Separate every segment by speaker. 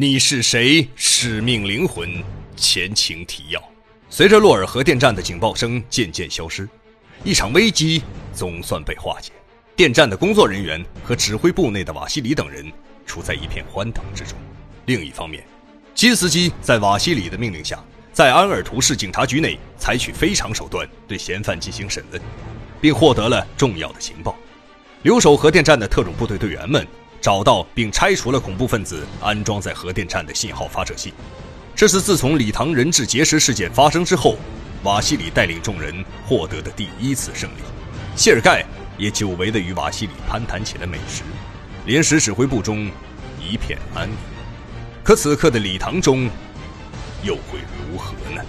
Speaker 1: 你是谁？使命灵魂，前情提要。随着洛尔核电站的警报声渐渐消失，一场危机总算被化解。电站的工作人员和指挥部内的瓦西里等人处在一片欢腾之中。另一方面，金斯基在瓦西里的命令下，在安尔图市警察局内采取非常手段对嫌犯进行审问，并获得了重要的情报。留守核电站的特种部队队员们。找到并拆除了恐怖分子安装在核电站的信号发射器，这是自从礼堂人质劫持事件发生之后，瓦西里带领众人获得的第一次胜利。谢尔盖也久违的与瓦西里攀谈起了美食，临时指挥部中一片安宁。可此刻的礼堂中又会如何呢？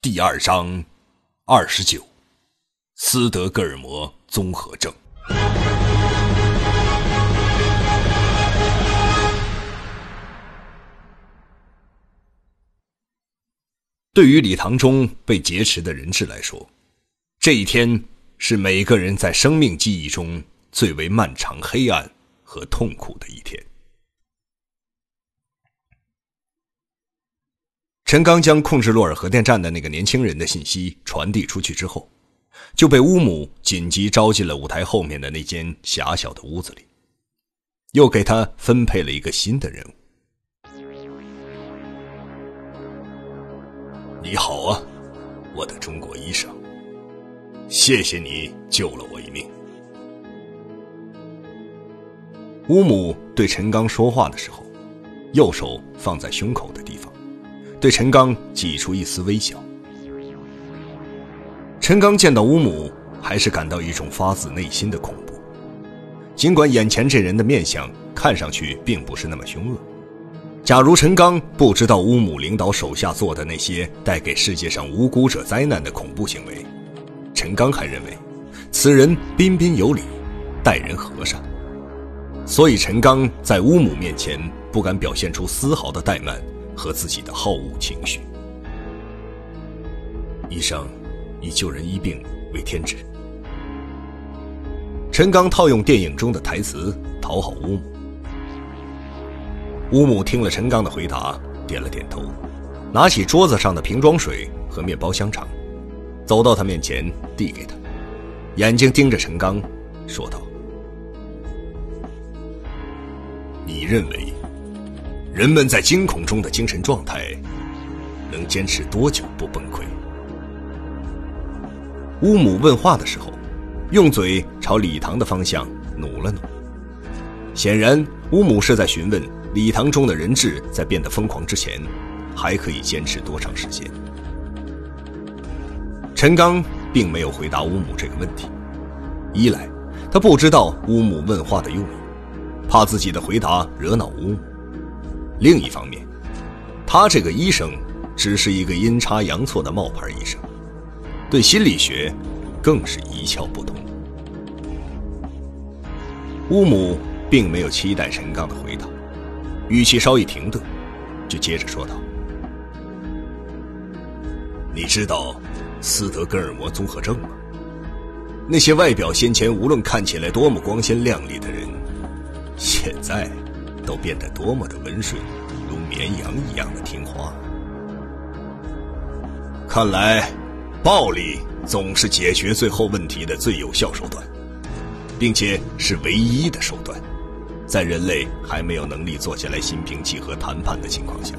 Speaker 1: 第二章，二十九，斯德哥尔摩综合症。对于礼堂中被劫持的人质来说，这一天是每个人在生命记忆中最为漫长、黑暗和痛苦的一天。陈刚将控制洛尔核电站的那个年轻人的信息传递出去之后，就被乌姆紧急招进了舞台后面的那间狭小的屋子里，又给他分配了一个新的任务。你好啊，我的中国医生，谢谢你救了我一命。乌姆对陈刚说话的时候，右手放在胸口的地方，对陈刚挤出一丝微笑。陈刚见到乌姆，还是感到一种发自内心的恐怖，尽管眼前这人的面相看上去并不是那么凶恶。假如陈刚不知道乌姆领导手下做的那些带给世界上无辜者灾难的恐怖行为，陈刚还认为此人彬彬有礼，待人和善。所以陈刚在乌姆面前不敢表现出丝毫的怠慢和自己的好恶情绪。医生以救人医病为天职，陈刚套用电影中的台词讨好乌姆。乌姆听了陈刚的回答，点了点头，拿起桌子上的瓶装水和面包香肠，走到他面前，递给他，眼睛盯着陈刚，说道：“你认为，人们在惊恐中的精神状态，能坚持多久不崩溃？”乌姆问话的时候，用嘴朝礼堂的方向努了努，显然乌姆是在询问。礼堂中的人质在变得疯狂之前，还可以坚持多长时间？陈刚并没有回答乌姆这个问题。一来，他不知道乌姆问话的用意，怕自己的回答惹恼乌姆；另一方面，他这个医生只是一个阴差阳错的冒牌医生，对心理学更是一窍不通。乌姆并没有期待陈刚的回答。语气稍一停顿，就接着说道：“你知道斯德哥尔摩综合症吗？那些外表先前无论看起来多么光鲜亮丽的人，现在都变得多么的温顺，如绵羊一样的听话。看来，暴力总是解决最后问题的最有效手段，并且是唯一的手段。”在人类还没有能力坐下来心平气和谈判的情况下，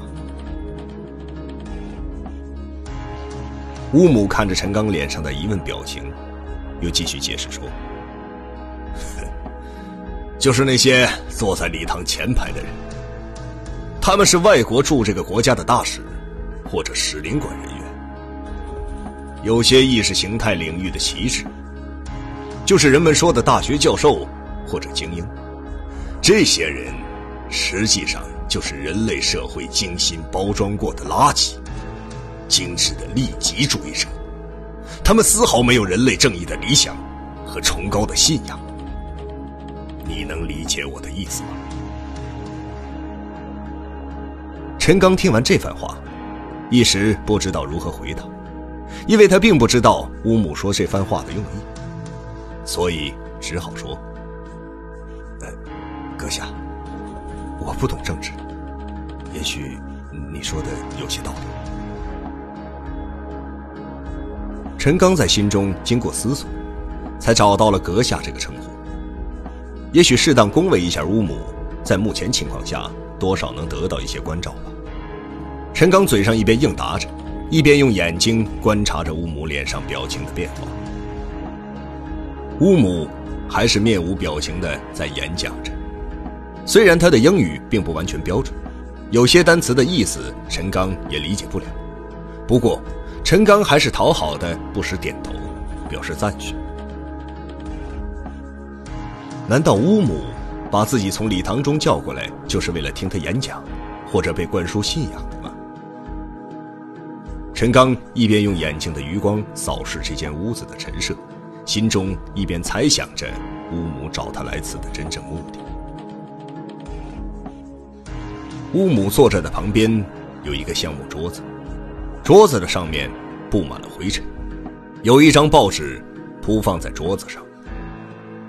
Speaker 1: 乌姆看着陈刚脸上的疑问表情，又继续解释说：“ 就是那些坐在礼堂前排的人，他们是外国驻这个国家的大使或者使领馆人员，有些意识形态领域的旗帜，就是人们说的大学教授或者精英。”这些人，实际上就是人类社会精心包装过的垃圾，精致的利己主义者。他们丝毫没有人类正义的理想和崇高的信仰。你能理解我的意思吗？陈刚听完这番话，一时不知道如何回答，因为他并不知道乌姆说这番话的用意，所以只好说。我不懂政治，也许你说的有些道理。陈刚在心中经过思索，才找到了“阁下”这个称呼。也许适当恭维一下乌母，在目前情况下，多少能得到一些关照吧。陈刚嘴上一边应答着，一边用眼睛观察着乌母脸上表情的变化。乌母还是面无表情的在演讲着，虽然他的英语并不完全标准，有些单词的意思陈刚也理解不了，不过陈刚还是讨好的不时点头，表示赞许。难道乌母把自己从礼堂中叫过来，就是为了听他演讲，或者被灌输信仰的吗？陈刚一边用眼睛的余光扫视这间屋子的陈设，心中一边猜想着乌母找他来此的真正目的。乌姆坐着的旁边有一个橡木桌子，桌子的上面布满了灰尘，有一张报纸铺放在桌子上。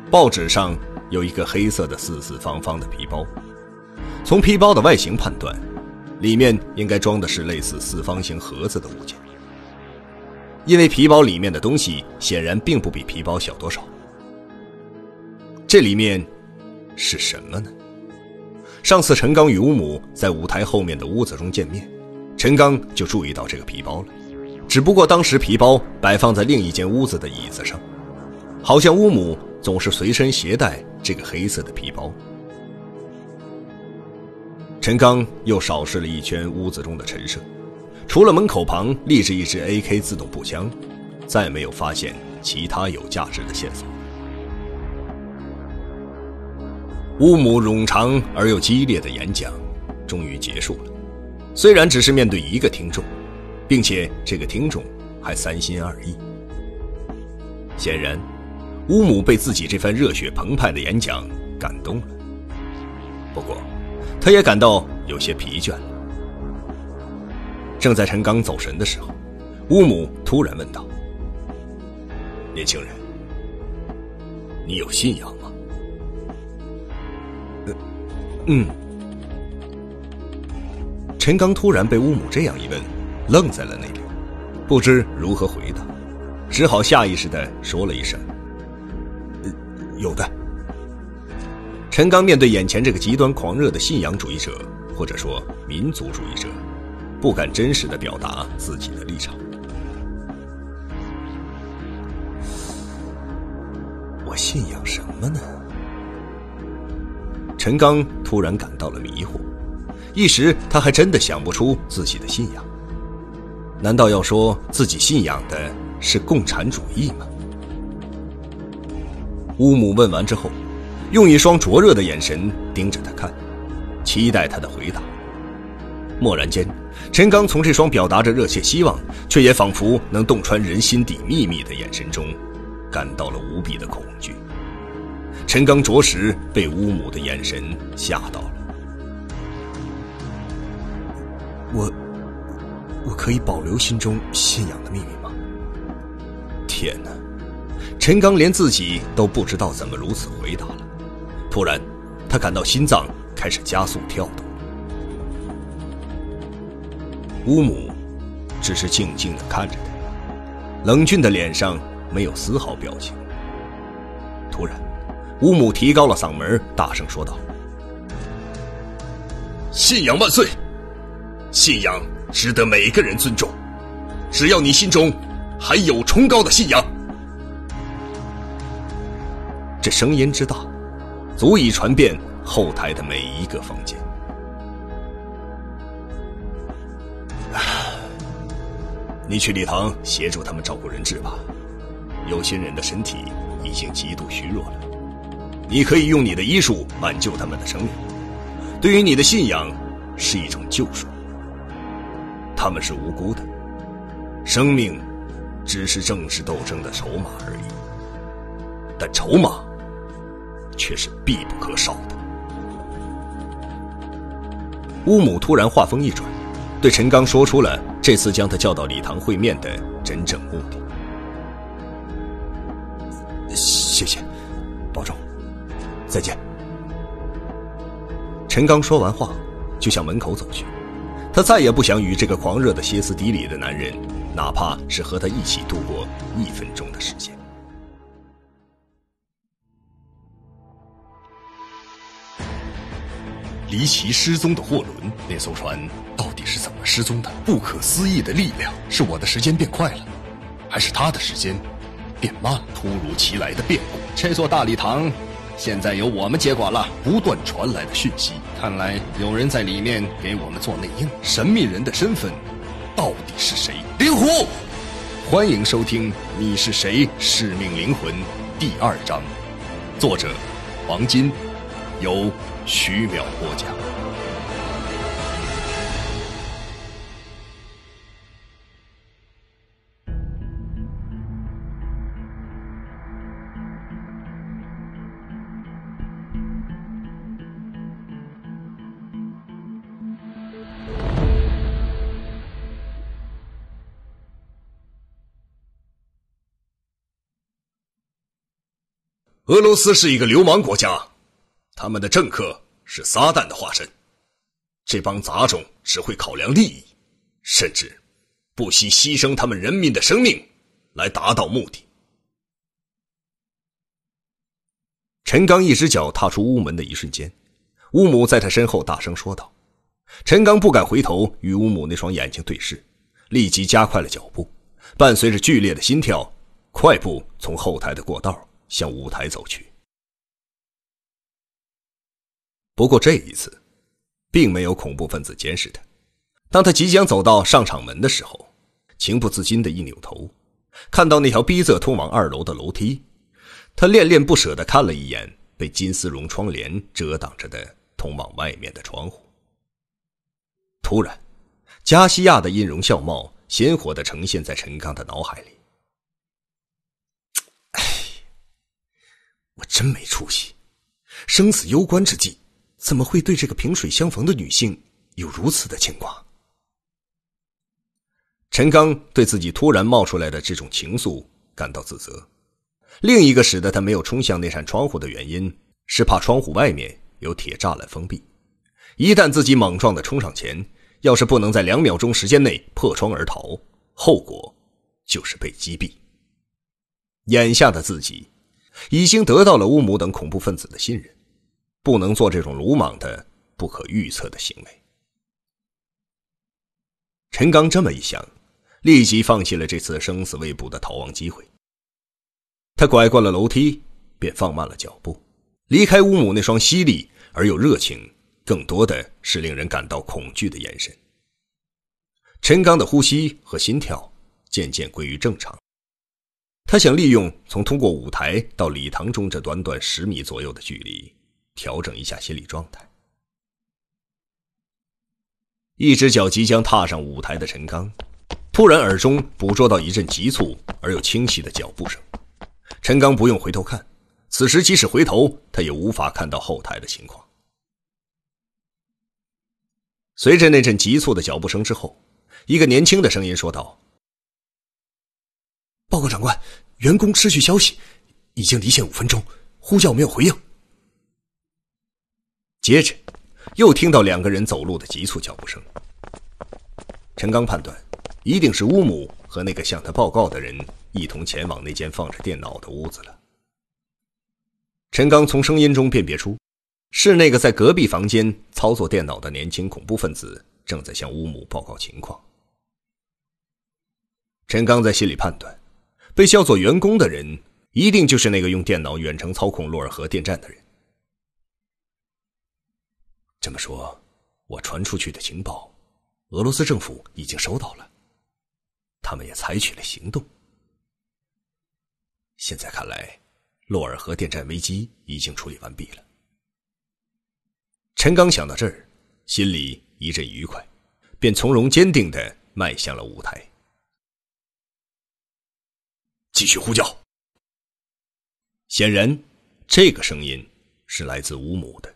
Speaker 1: 报纸上有一个黑色的四四方方的皮包，从皮包的外形判断，里面应该装的是类似四方形盒子的物件。因为皮包里面的东西显然并不比皮包小多少。这里面是什么呢？上次陈刚与乌母在舞台后面的屋子中见面，陈刚就注意到这个皮包了，只不过当时皮包摆放在另一间屋子的椅子上，好像乌母。总是随身携带这个黑色的皮包。陈刚又扫视了一圈屋子中的陈设，除了门口旁立着一支 AK 自动步枪，再没有发现其他有价值的线索。乌姆冗长而又激烈的演讲终于结束了，虽然只是面对一个听众，并且这个听众还三心二意，显然。乌姆被自己这番热血澎湃的演讲感动了，不过，他也感到有些疲倦了。正在陈刚走神的时候，乌姆突然问道：“年轻人，你有信仰吗？”“嗯。”陈刚突然被乌姆这样一问，愣在了那里，不知如何回答，只好下意识的说了一声。有的。陈刚面对眼前这个极端狂热的信仰主义者，或者说民族主义者，不敢真实的表达自己的立场。我信仰什么呢？陈刚突然感到了迷惑，一时他还真的想不出自己的信仰。难道要说自己信仰的是共产主义吗？乌姆问完之后，用一双灼热的眼神盯着他看，期待他的回答。蓦然间，陈刚从这双表达着热切希望，却也仿佛能洞穿人心底秘密的眼神中，感到了无比的恐惧。陈刚着实被乌姆的眼神吓到了。我，我可以保留心中信仰的秘密吗？天哪！陈刚连自己都不知道怎么如此回答了。突然，他感到心脏开始加速跳动。乌姆只是静静的看着他，冷峻的脸上没有丝毫表情。突然，乌姆提高了嗓门，大声说道：“信仰万岁！信仰值得每个人尊重，只要你心中还有崇高的信仰。”这声音之大，足以传遍后台的每一个房间。你去礼堂协助他们照顾人质吧。有些人的身体已经极度虚弱了，你可以用你的医术挽救他们的生命。对于你的信仰，是一种救赎。他们是无辜的，生命只是政治斗争的筹码而已。但筹码。却是必不可少的。乌姆突然话锋一转，对陈刚说出了这次将他叫到礼堂会面的真正目的。再见。陈刚说完话，就向门口走去。他再也不想与这个狂热的歇斯底里的男人，哪怕是和他一起度过一分钟的时间。离奇失踪的货轮，那艘船到底是怎么失踪的？不可思议的力量，是我的时间变快了，还是他的时间变慢了？突如其来的变故，这座大礼堂现在由我们接管了。不断传来的讯息，看来有人在里面给我们做内应。神秘人的身份到底是谁？灵狐，欢迎收听《你是谁？使命灵魂》第二章，作者王金，由。徐淼播讲。俄罗斯是一个流氓国家。他们的政客是撒旦的化身，这帮杂种只会考量利益，甚至不惜牺牲他们人民的生命来达到目的。陈刚一只脚踏出屋门的一瞬间，乌母在他身后大声说道：“陈刚不敢回头与乌母那双眼睛对视，立即加快了脚步，伴随着剧烈的心跳，快步从后台的过道向舞台走去。”不过这一次，并没有恐怖分子监视他。当他即将走到上场门的时候，情不自禁的一扭头，看到那条逼仄通往二楼的楼梯，他恋恋不舍的看了一眼被金丝绒窗帘遮挡着的通往外面的窗户。突然，加西亚的音容笑貌鲜活的呈现在陈刚的脑海里。我真没出息，生死攸关之际。怎么会对这个萍水相逢的女性有如此的牵挂？陈刚对自己突然冒出来的这种情愫感到自责。另一个使得他没有冲向那扇窗户的原因，是怕窗户外面有铁栅栏封闭，一旦自己莽撞的冲上前，要是不能在两秒钟时间内破窗而逃，后果就是被击毙。眼下的自己，已经得到了乌姆等恐怖分子的信任。不能做这种鲁莽的、不可预测的行为。陈刚这么一想，立即放弃了这次生死未卜的逃亡机会。他拐过了楼梯，便放慢了脚步，离开乌姆那双犀利而又热情，更多的是令人感到恐惧的眼神。陈刚的呼吸和心跳渐渐归于正常。他想利用从通过舞台到礼堂中这短短十米左右的距离。调整一下心理状态。一只脚即将踏上舞台的陈刚，突然耳中捕捉到一阵急促而又清晰的脚步声。陈刚不用回头看，此时即使回头，他也无法看到后台的情况。随着那阵急促的脚步声之后，一个年轻的声音说道：“
Speaker 2: 报告长官，员工失去消息，已经离线五分钟，呼叫没有回应。”
Speaker 1: 接着，又听到两个人走路的急促脚步声。陈刚判断，一定是乌姆和那个向他报告的人一同前往那间放着电脑的屋子了。陈刚从声音中辨别出，是那个在隔壁房间操作电脑的年轻恐怖分子正在向乌姆报告情况。陈刚在心里判断，被叫做员工的人，一定就是那个用电脑远程操控洛尔河电站的人。这么说，我传出去的情报，俄罗斯政府已经收到了，他们也采取了行动。现在看来，洛尔河电站危机已经处理完毕了。陈刚想到这儿，心里一阵愉快，便从容坚定的迈向了舞台，
Speaker 2: 继续呼叫。
Speaker 1: 显然，这个声音是来自乌姆的。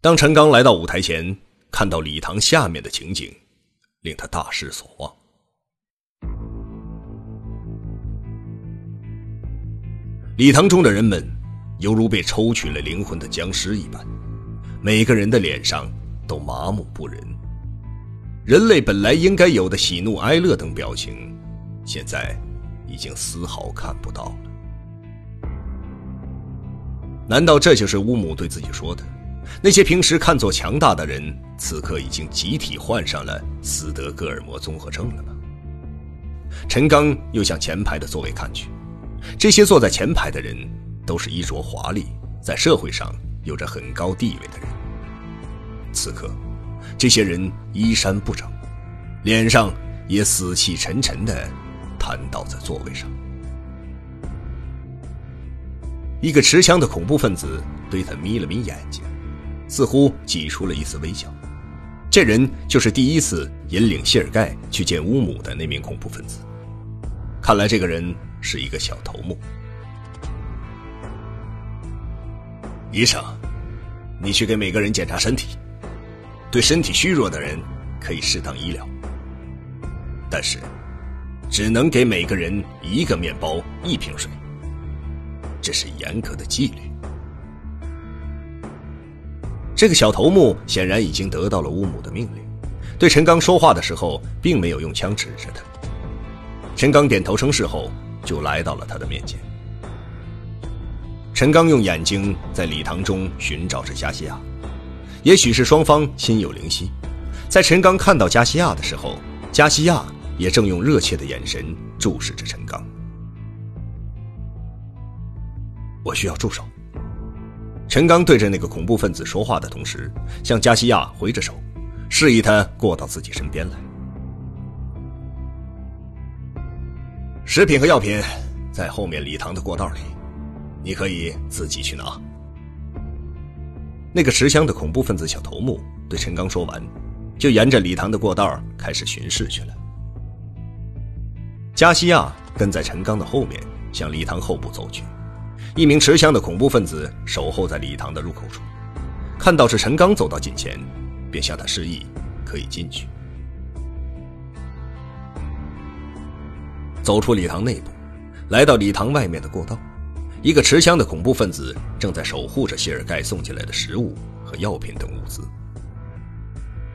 Speaker 1: 当陈刚来到舞台前，看到礼堂下面的情景，令他大失所望。礼堂中的人们犹如被抽取了灵魂的僵尸一般，每个人的脸上都麻木不仁。人类本来应该有的喜怒哀乐等表情，现在已经丝毫看不到了。难道这就是乌姆对自己说的？那些平时看作强大的人，此刻已经集体患上了斯德哥尔摩综合症了吗？陈刚又向前排的座位看去，这些坐在前排的人都是衣着华丽，在社会上有着很高地位的人。此刻，这些人衣衫不整，脸上也死气沉沉的瘫倒在座位上。一个持枪的恐怖分子对他眯了眯眼睛。似乎挤出了一丝微笑，这人就是第一次引领谢尔盖去见乌姆的那名恐怖分子。看来这个人是一个小头目。医生，你去给每个人检查身体，对身体虚弱的人可以适当医疗，但是只能给每个人一个面包、一瓶水，这是严格的纪律。这个小头目显然已经得到了乌姆的命令，对陈刚说话的时候，并没有用枪指着他。陈刚点头称是后，就来到了他的面前。陈刚用眼睛在礼堂中寻找着加西亚，也许是双方心有灵犀，在陈刚看到加西亚的时候，加西亚也正用热切的眼神注视着陈刚。我需要助手。陈刚对着那个恐怖分子说话的同时，向加西亚挥着手，示意他过到自己身边来。食品和药品在后面礼堂的过道里，你可以自己去拿。那个持枪的恐怖分子小头目对陈刚说完，就沿着礼堂的过道开始巡视去了。加西亚跟在陈刚的后面，向礼堂后部走去。一名持枪的恐怖分子守候在礼堂的入口处，看到是陈刚走到近前，便向他示意可以进去。走出礼堂内部，来到礼堂外面的过道，一个持枪的恐怖分子正在守护着谢尔盖送进来的食物和药品等物资。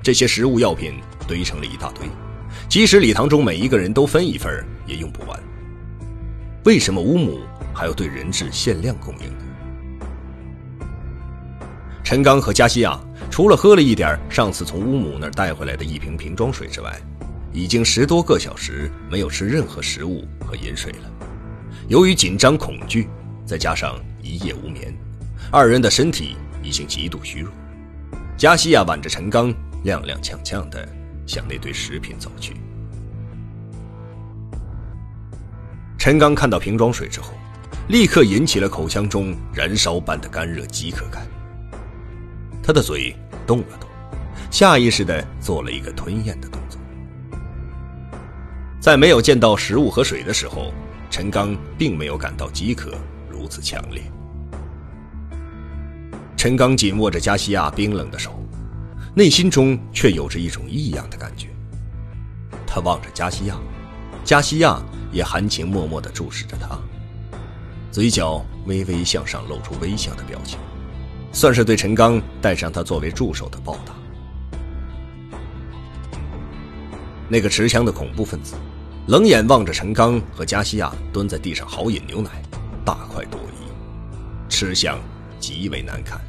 Speaker 1: 这些食物药品堆成了一大堆，即使礼堂中每一个人都分一份，也用不完。为什么乌姆？还要对人质限量供应。陈刚和加西亚除了喝了一点上次从乌姆那儿带回来的一瓶瓶装水之外，已经十多个小时没有吃任何食物和饮水了。由于紧张恐惧，再加上一夜无眠，二人的身体已经极度虚弱。加西亚挽着陈刚，踉踉跄跄地向那堆食品走去。陈刚看到瓶装水之后。立刻引起了口腔中燃烧般的干热饥渴感。他的嘴动了动，下意识地做了一个吞咽的动作。在没有见到食物和水的时候，陈刚并没有感到饥渴此强烈。陈刚紧握着加西亚冰冷的手，内心中却有着一种异样的感觉。他望着加西亚，加西亚也含情脉脉地注视着他。嘴角微微向上，露出微笑的表情，算是对陈刚带上他作为助手的报答。那个持枪的恐怖分子，冷眼望着陈刚和加西亚蹲在地上豪饮牛奶，大快朵颐，吃相极为难看。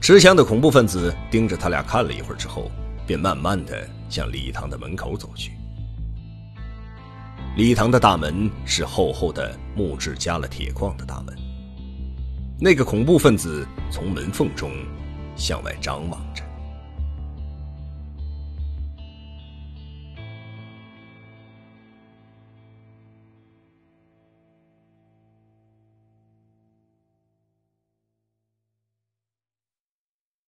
Speaker 1: 持枪的恐怖分子盯着他俩看了一会儿之后，便慢慢的向礼堂的门口走去。礼堂的大门是厚厚的木质加了铁框的大门。那个恐怖分子从门缝中向外张望着。